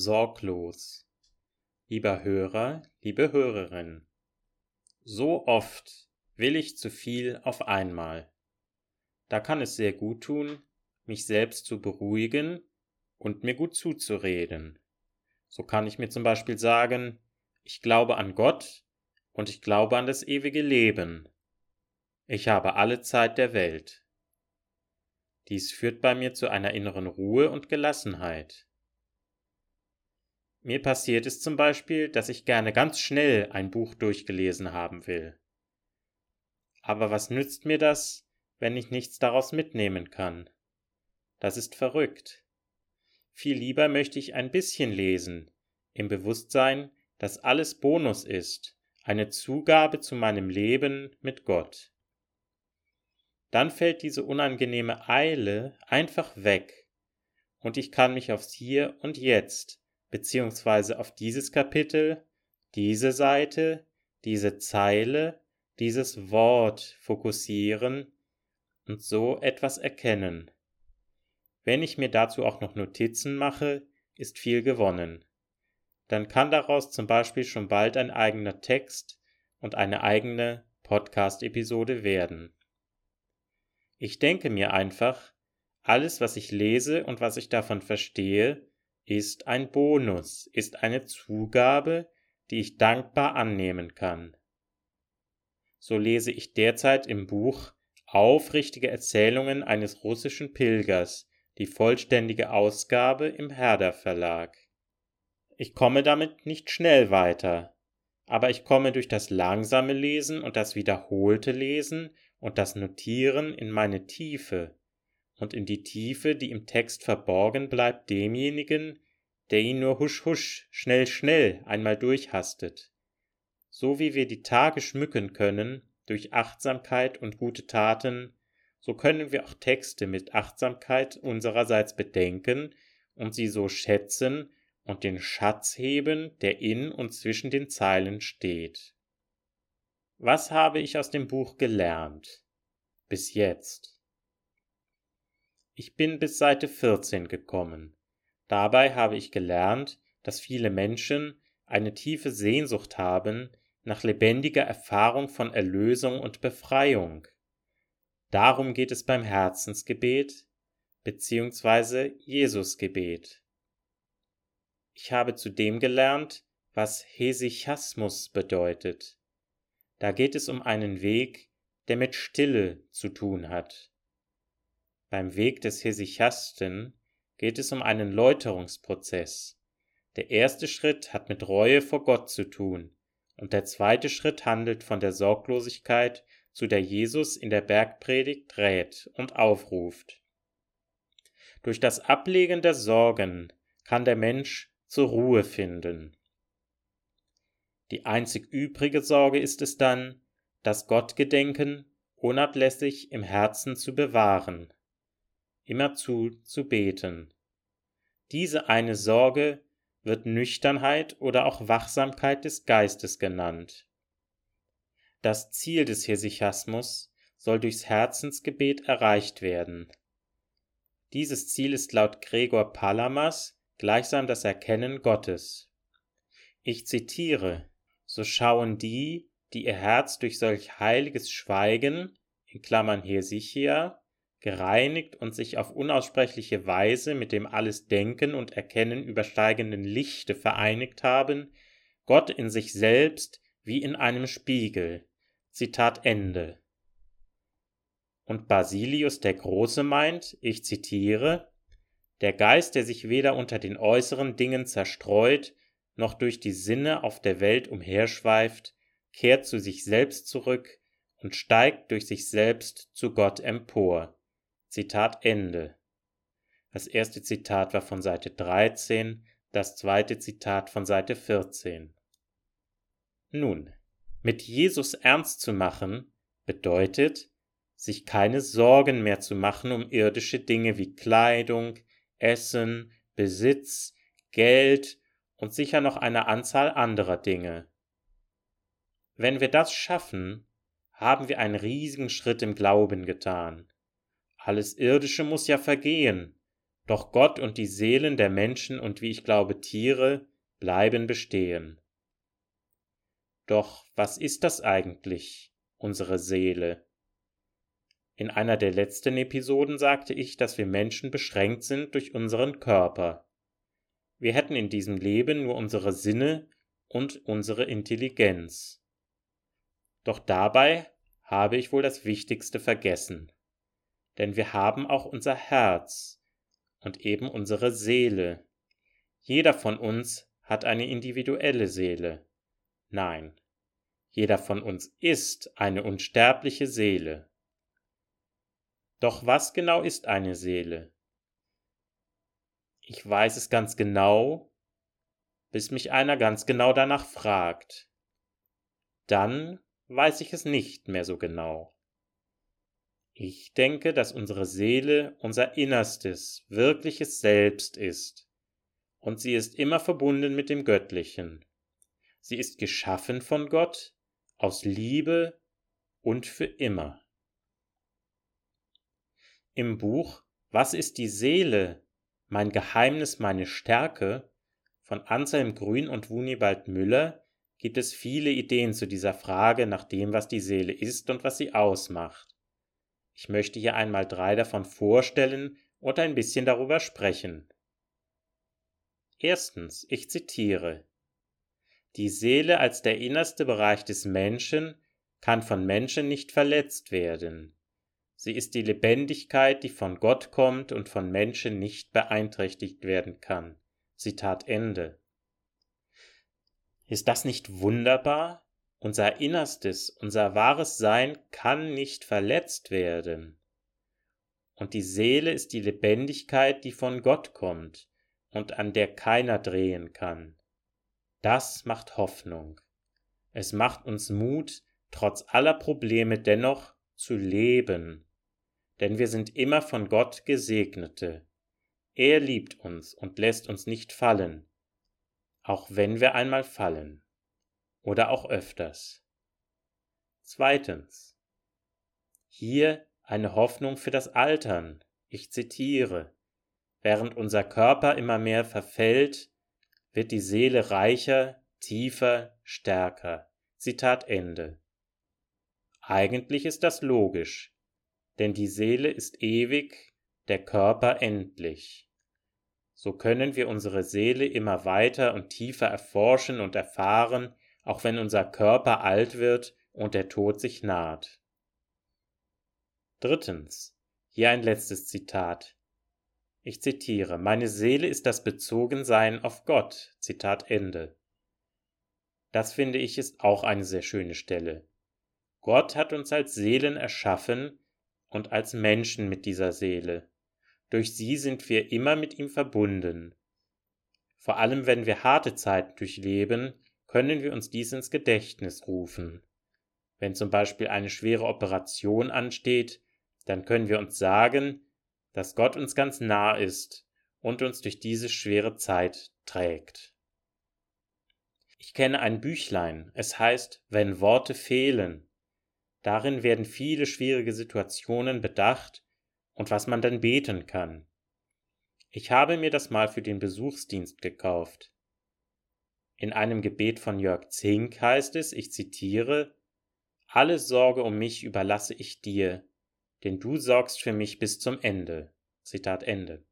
sorglos. Lieber Hörer, liebe Hörerin, so oft will ich zu viel auf einmal. Da kann es sehr gut tun, mich selbst zu beruhigen und mir gut zuzureden. So kann ich mir zum Beispiel sagen, ich glaube an Gott und ich glaube an das ewige Leben. Ich habe alle Zeit der Welt. Dies führt bei mir zu einer inneren Ruhe und Gelassenheit. Mir passiert es zum Beispiel, dass ich gerne ganz schnell ein Buch durchgelesen haben will. Aber was nützt mir das, wenn ich nichts daraus mitnehmen kann? Das ist verrückt. Viel lieber möchte ich ein bisschen lesen, im Bewusstsein, dass alles Bonus ist, eine Zugabe zu meinem Leben mit Gott. Dann fällt diese unangenehme Eile einfach weg, und ich kann mich aufs Hier und Jetzt beziehungsweise auf dieses Kapitel, diese Seite, diese Zeile, dieses Wort fokussieren und so etwas erkennen. Wenn ich mir dazu auch noch Notizen mache, ist viel gewonnen. Dann kann daraus zum Beispiel schon bald ein eigener Text und eine eigene Podcast-Episode werden. Ich denke mir einfach, alles, was ich lese und was ich davon verstehe, ist ein Bonus, ist eine Zugabe, die ich dankbar annehmen kann. So lese ich derzeit im Buch Aufrichtige Erzählungen eines russischen Pilgers, die vollständige Ausgabe im Herder Verlag. Ich komme damit nicht schnell weiter, aber ich komme durch das langsame Lesen und das wiederholte Lesen und das Notieren in meine Tiefe, und in die Tiefe, die im Text verborgen bleibt demjenigen, der ihn nur husch husch, schnell schnell einmal durchhastet. So wie wir die Tage schmücken können durch Achtsamkeit und gute Taten, so können wir auch Texte mit Achtsamkeit unsererseits bedenken und sie so schätzen und den Schatz heben, der in und zwischen den Zeilen steht. Was habe ich aus dem Buch gelernt? Bis jetzt. Ich bin bis Seite 14 gekommen. Dabei habe ich gelernt, dass viele Menschen eine tiefe Sehnsucht haben nach lebendiger Erfahrung von Erlösung und Befreiung. Darum geht es beim Herzensgebet bzw. Jesusgebet. Ich habe zudem gelernt, was Hesychasmus bedeutet. Da geht es um einen Weg, der mit Stille zu tun hat. Beim Weg des Hesychasten geht es um einen Läuterungsprozess. Der erste Schritt hat mit Reue vor Gott zu tun, und der zweite Schritt handelt von der Sorglosigkeit, zu der Jesus in der Bergpredigt rät und aufruft. Durch das Ablegen der Sorgen kann der Mensch zur Ruhe finden. Die einzig übrige Sorge ist es dann, das Gottgedenken unablässig im Herzen zu bewahren immerzu zu beten. Diese eine Sorge wird Nüchternheit oder auch Wachsamkeit des Geistes genannt. Das Ziel des Hesychasmus soll durchs Herzensgebet erreicht werden. Dieses Ziel ist laut Gregor Palamas gleichsam das Erkennen Gottes. Ich zitiere, so schauen die, die ihr Herz durch solch heiliges Schweigen, in Klammern Hesychia, gereinigt und sich auf unaussprechliche Weise mit dem alles Denken und Erkennen übersteigenden Lichte vereinigt haben, Gott in sich selbst wie in einem Spiegel. Zitat Ende. Und Basilius der Große meint, ich zitiere, der Geist, der sich weder unter den äußeren Dingen zerstreut, noch durch die Sinne auf der Welt umherschweift, kehrt zu sich selbst zurück und steigt durch sich selbst zu Gott empor. Zitat Ende. Das erste Zitat war von Seite 13, das zweite Zitat von Seite 14. Nun, mit Jesus ernst zu machen bedeutet, sich keine Sorgen mehr zu machen um irdische Dinge wie Kleidung, Essen, Besitz, Geld und sicher noch eine Anzahl anderer Dinge. Wenn wir das schaffen, haben wir einen riesigen Schritt im Glauben getan. Alles Irdische muss ja vergehen, Doch Gott und die Seelen der Menschen und wie ich glaube Tiere bleiben bestehen. Doch was ist das eigentlich, unsere Seele? In einer der letzten Episoden sagte ich, dass wir Menschen beschränkt sind durch unseren Körper. Wir hätten in diesem Leben nur unsere Sinne und unsere Intelligenz. Doch dabei habe ich wohl das Wichtigste vergessen. Denn wir haben auch unser Herz und eben unsere Seele. Jeder von uns hat eine individuelle Seele. Nein, jeder von uns ist eine unsterbliche Seele. Doch was genau ist eine Seele? Ich weiß es ganz genau, bis mich einer ganz genau danach fragt. Dann weiß ich es nicht mehr so genau. Ich denke, dass unsere Seele unser Innerstes, wirkliches Selbst ist, und sie ist immer verbunden mit dem Göttlichen. Sie ist geschaffen von Gott, aus Liebe und für immer. Im Buch Was ist die Seele? Mein Geheimnis, meine Stärke von Anselm Grün und Wunibald Müller gibt es viele Ideen zu dieser Frage nach dem, was die Seele ist und was sie ausmacht. Ich möchte hier einmal drei davon vorstellen und ein bisschen darüber sprechen. Erstens, ich zitiere Die Seele als der innerste Bereich des Menschen kann von Menschen nicht verletzt werden. Sie ist die Lebendigkeit, die von Gott kommt und von Menschen nicht beeinträchtigt werden kann. Zitat Ende. Ist das nicht wunderbar? Unser Innerstes, unser wahres Sein kann nicht verletzt werden. Und die Seele ist die Lebendigkeit, die von Gott kommt und an der keiner drehen kann. Das macht Hoffnung. Es macht uns Mut, trotz aller Probleme dennoch zu leben. Denn wir sind immer von Gott Gesegnete. Er liebt uns und lässt uns nicht fallen, auch wenn wir einmal fallen oder auch öfters. Zweitens. Hier eine Hoffnung für das Altern. Ich zitiere. Während unser Körper immer mehr verfällt, wird die Seele reicher, tiefer, stärker. Zitat Ende. Eigentlich ist das logisch, denn die Seele ist ewig, der Körper endlich. So können wir unsere Seele immer weiter und tiefer erforschen und erfahren, auch wenn unser Körper alt wird und der Tod sich naht. Drittens. Hier ein letztes Zitat. Ich zitiere, meine Seele ist das Bezogensein auf Gott. Zitat Ende. Das finde ich ist auch eine sehr schöne Stelle. Gott hat uns als Seelen erschaffen und als Menschen mit dieser Seele. Durch sie sind wir immer mit ihm verbunden. Vor allem wenn wir harte Zeiten durchleben, können wir uns dies ins Gedächtnis rufen. Wenn zum Beispiel eine schwere Operation ansteht, dann können wir uns sagen, dass Gott uns ganz nah ist und uns durch diese schwere Zeit trägt. Ich kenne ein Büchlein, es heißt Wenn Worte fehlen. Darin werden viele schwierige Situationen bedacht und was man dann beten kann. Ich habe mir das mal für den Besuchsdienst gekauft. In einem Gebet von Jörg Zink heißt es, ich zitiere, Alle Sorge um mich überlasse ich dir, denn du sorgst für mich bis zum Ende. Zitat Ende.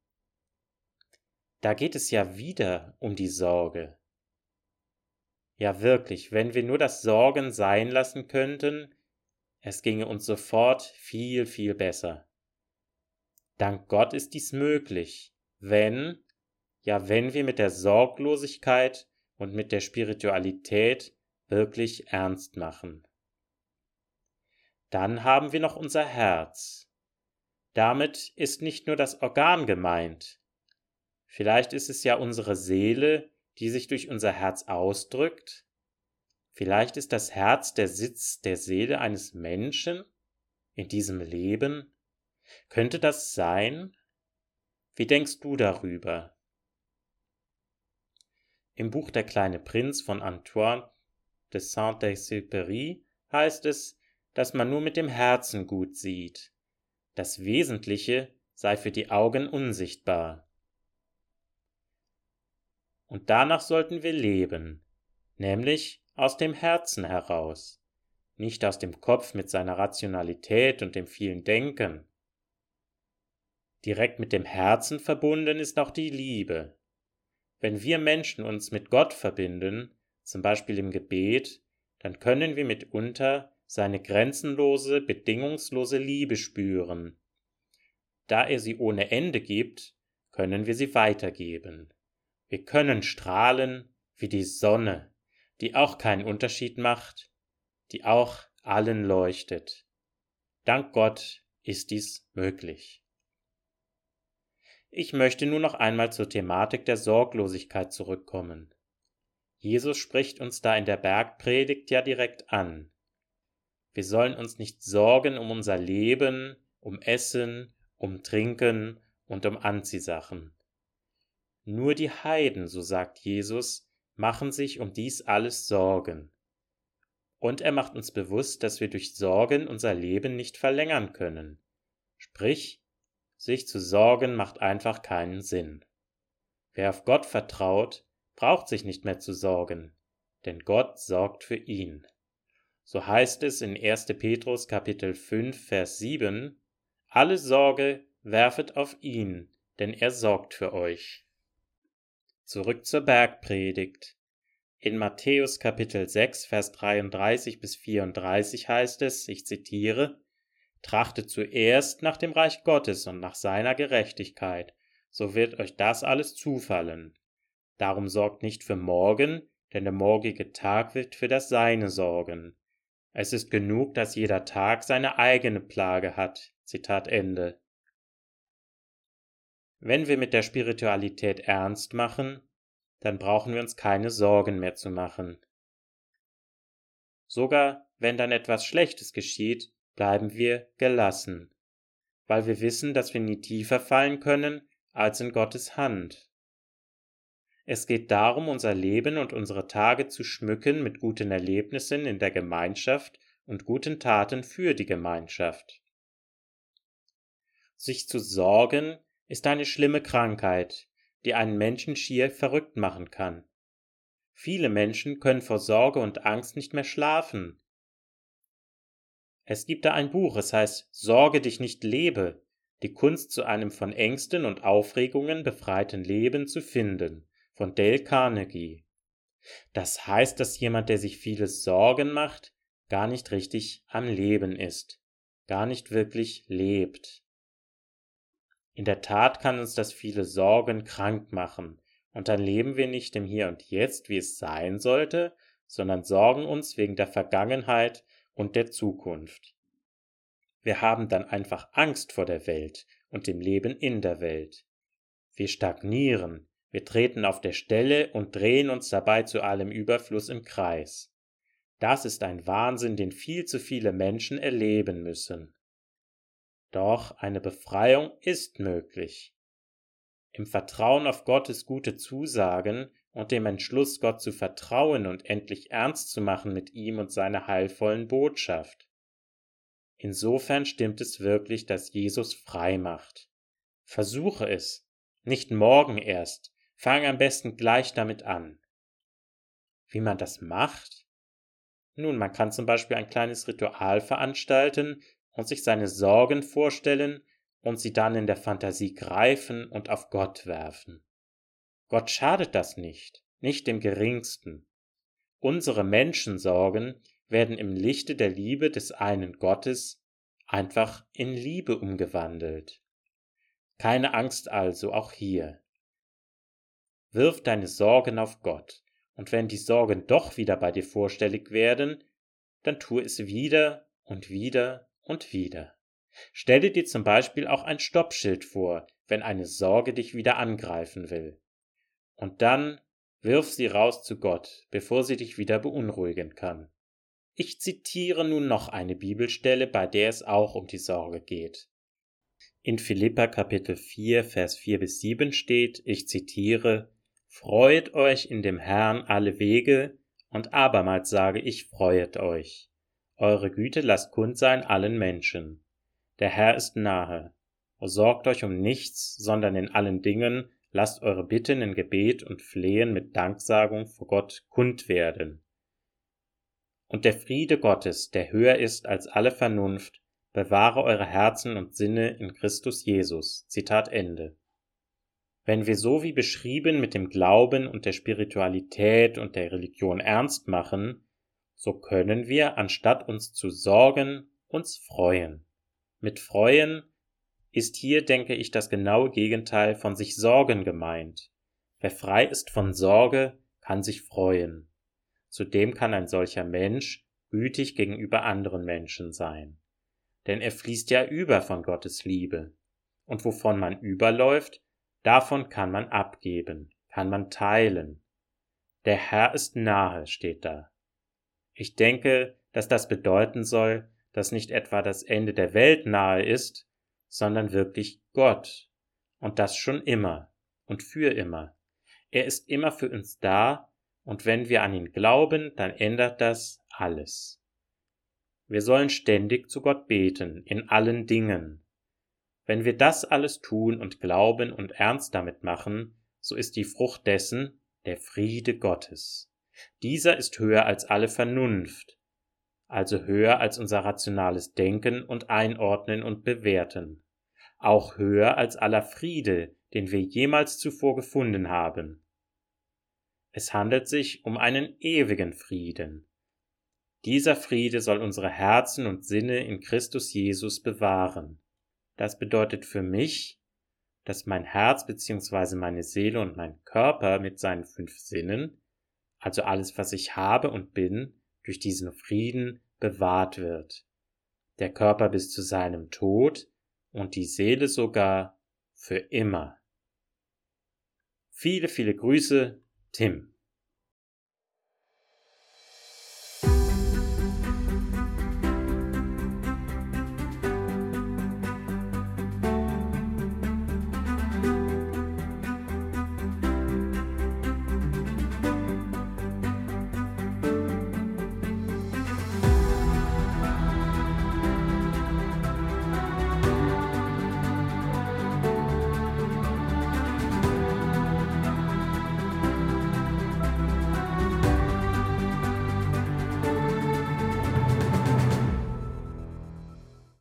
Da geht es ja wieder um die Sorge. Ja wirklich, wenn wir nur das Sorgen sein lassen könnten, es ginge uns sofort viel, viel besser. Dank Gott ist dies möglich, wenn, ja wenn wir mit der Sorglosigkeit und mit der Spiritualität wirklich ernst machen. Dann haben wir noch unser Herz. Damit ist nicht nur das Organ gemeint. Vielleicht ist es ja unsere Seele, die sich durch unser Herz ausdrückt. Vielleicht ist das Herz der Sitz der Seele eines Menschen in diesem Leben. Könnte das sein? Wie denkst du darüber? Im Buch Der kleine Prinz von Antoine de Saint-Exupéry heißt es, dass man nur mit dem Herzen gut sieht. Das Wesentliche sei für die Augen unsichtbar. Und danach sollten wir leben, nämlich aus dem Herzen heraus, nicht aus dem Kopf mit seiner Rationalität und dem vielen Denken. Direkt mit dem Herzen verbunden ist auch die Liebe. Wenn wir Menschen uns mit Gott verbinden, zum Beispiel im Gebet, dann können wir mitunter seine grenzenlose, bedingungslose Liebe spüren. Da er sie ohne Ende gibt, können wir sie weitergeben. Wir können strahlen wie die Sonne, die auch keinen Unterschied macht, die auch allen leuchtet. Dank Gott ist dies möglich. Ich möchte nur noch einmal zur Thematik der Sorglosigkeit zurückkommen. Jesus spricht uns da in der Bergpredigt ja direkt an. Wir sollen uns nicht sorgen um unser Leben, um Essen, um Trinken und um Anziehsachen. Nur die Heiden, so sagt Jesus, machen sich um dies alles Sorgen. Und er macht uns bewusst, dass wir durch Sorgen unser Leben nicht verlängern können. Sprich, sich zu sorgen macht einfach keinen Sinn. Wer auf Gott vertraut, braucht sich nicht mehr zu sorgen, denn Gott sorgt für ihn. So heißt es in 1. Petrus Kapitel 5 Vers 7, Alle Sorge werfet auf ihn, denn er sorgt für euch. Zurück zur Bergpredigt. In Matthäus Kapitel 6 Vers 33 bis 34 heißt es, ich zitiere, Trachtet zuerst nach dem Reich Gottes und nach seiner Gerechtigkeit, so wird euch das alles zufallen. Darum sorgt nicht für morgen, denn der morgige Tag wird für das Seine sorgen. Es ist genug, dass jeder Tag seine eigene Plage hat. Zitat Ende. Wenn wir mit der Spiritualität ernst machen, dann brauchen wir uns keine Sorgen mehr zu machen. Sogar wenn dann etwas Schlechtes geschieht, bleiben wir gelassen, weil wir wissen, dass wir nie tiefer fallen können als in Gottes Hand. Es geht darum, unser Leben und unsere Tage zu schmücken mit guten Erlebnissen in der Gemeinschaft und guten Taten für die Gemeinschaft. Sich zu sorgen ist eine schlimme Krankheit, die einen Menschen schier verrückt machen kann. Viele Menschen können vor Sorge und Angst nicht mehr schlafen, es gibt da ein Buch, es heißt Sorge dich nicht lebe, die Kunst zu einem von Ängsten und Aufregungen befreiten Leben zu finden, von Dale Carnegie. Das heißt, dass jemand, der sich viele Sorgen macht, gar nicht richtig am Leben ist, gar nicht wirklich lebt. In der Tat kann uns das viele Sorgen krank machen, und dann leben wir nicht im Hier und Jetzt, wie es sein sollte, sondern sorgen uns wegen der Vergangenheit und der Zukunft. Wir haben dann einfach Angst vor der Welt und dem Leben in der Welt. Wir stagnieren, wir treten auf der Stelle und drehen uns dabei zu allem Überfluss im Kreis. Das ist ein Wahnsinn, den viel zu viele Menschen erleben müssen. Doch eine Befreiung ist möglich. Im Vertrauen auf Gottes gute Zusagen und dem Entschluss, Gott zu vertrauen und endlich ernst zu machen mit ihm und seiner heilvollen Botschaft. Insofern stimmt es wirklich, dass Jesus frei macht. Versuche es, nicht morgen erst, fang am besten gleich damit an. Wie man das macht? Nun, man kann zum Beispiel ein kleines Ritual veranstalten und sich seine Sorgen vorstellen und sie dann in der Fantasie greifen und auf Gott werfen. Gott schadet das nicht, nicht im geringsten. Unsere Menschensorgen werden im Lichte der Liebe des einen Gottes einfach in Liebe umgewandelt. Keine Angst also auch hier. Wirf deine Sorgen auf Gott, und wenn die Sorgen doch wieder bei dir vorstellig werden, dann tu es wieder und wieder und wieder. Stelle dir zum Beispiel auch ein Stoppschild vor, wenn eine Sorge dich wieder angreifen will und dann wirf sie raus zu Gott, bevor sie dich wieder beunruhigen kann. Ich zitiere nun noch eine Bibelstelle, bei der es auch um die Sorge geht. In Philippa Kapitel 4, Vers 4 bis 7 steht, ich zitiere, Freut euch in dem Herrn alle Wege, und abermals sage ich, freuet euch. Eure Güte lasst kund sein allen Menschen. Der Herr ist nahe. sorgt euch um nichts, sondern in allen Dingen lasst eure Bitten in Gebet und Flehen mit Danksagung vor Gott kund werden. Und der Friede Gottes, der höher ist als alle Vernunft, bewahre eure Herzen und Sinne in Christus Jesus. Zitat Ende. Wenn wir so wie beschrieben mit dem Glauben und der Spiritualität und der Religion ernst machen, so können wir, anstatt uns zu sorgen, uns freuen. Mit freuen ist hier, denke ich, das genaue Gegenteil von sich sorgen gemeint. Wer frei ist von Sorge, kann sich freuen. Zudem kann ein solcher Mensch gütig gegenüber anderen Menschen sein. Denn er fließt ja über von Gottes Liebe. Und wovon man überläuft, davon kann man abgeben, kann man teilen. Der Herr ist nahe, steht da. Ich denke, dass das bedeuten soll, dass nicht etwa das Ende der Welt nahe ist, sondern wirklich Gott. Und das schon immer und für immer. Er ist immer für uns da, und wenn wir an ihn glauben, dann ändert das alles. Wir sollen ständig zu Gott beten, in allen Dingen. Wenn wir das alles tun und glauben und ernst damit machen, so ist die Frucht dessen der Friede Gottes. Dieser ist höher als alle Vernunft, also höher als unser rationales Denken und Einordnen und Bewerten, auch höher als aller Friede, den wir jemals zuvor gefunden haben. Es handelt sich um einen ewigen Frieden. Dieser Friede soll unsere Herzen und Sinne in Christus Jesus bewahren. Das bedeutet für mich, dass mein Herz bzw. meine Seele und mein Körper mit seinen fünf Sinnen, also alles, was ich habe und bin, durch diesen Frieden bewahrt wird. Der Körper bis zu seinem Tod und die Seele sogar für immer. Viele, viele Grüße, Tim.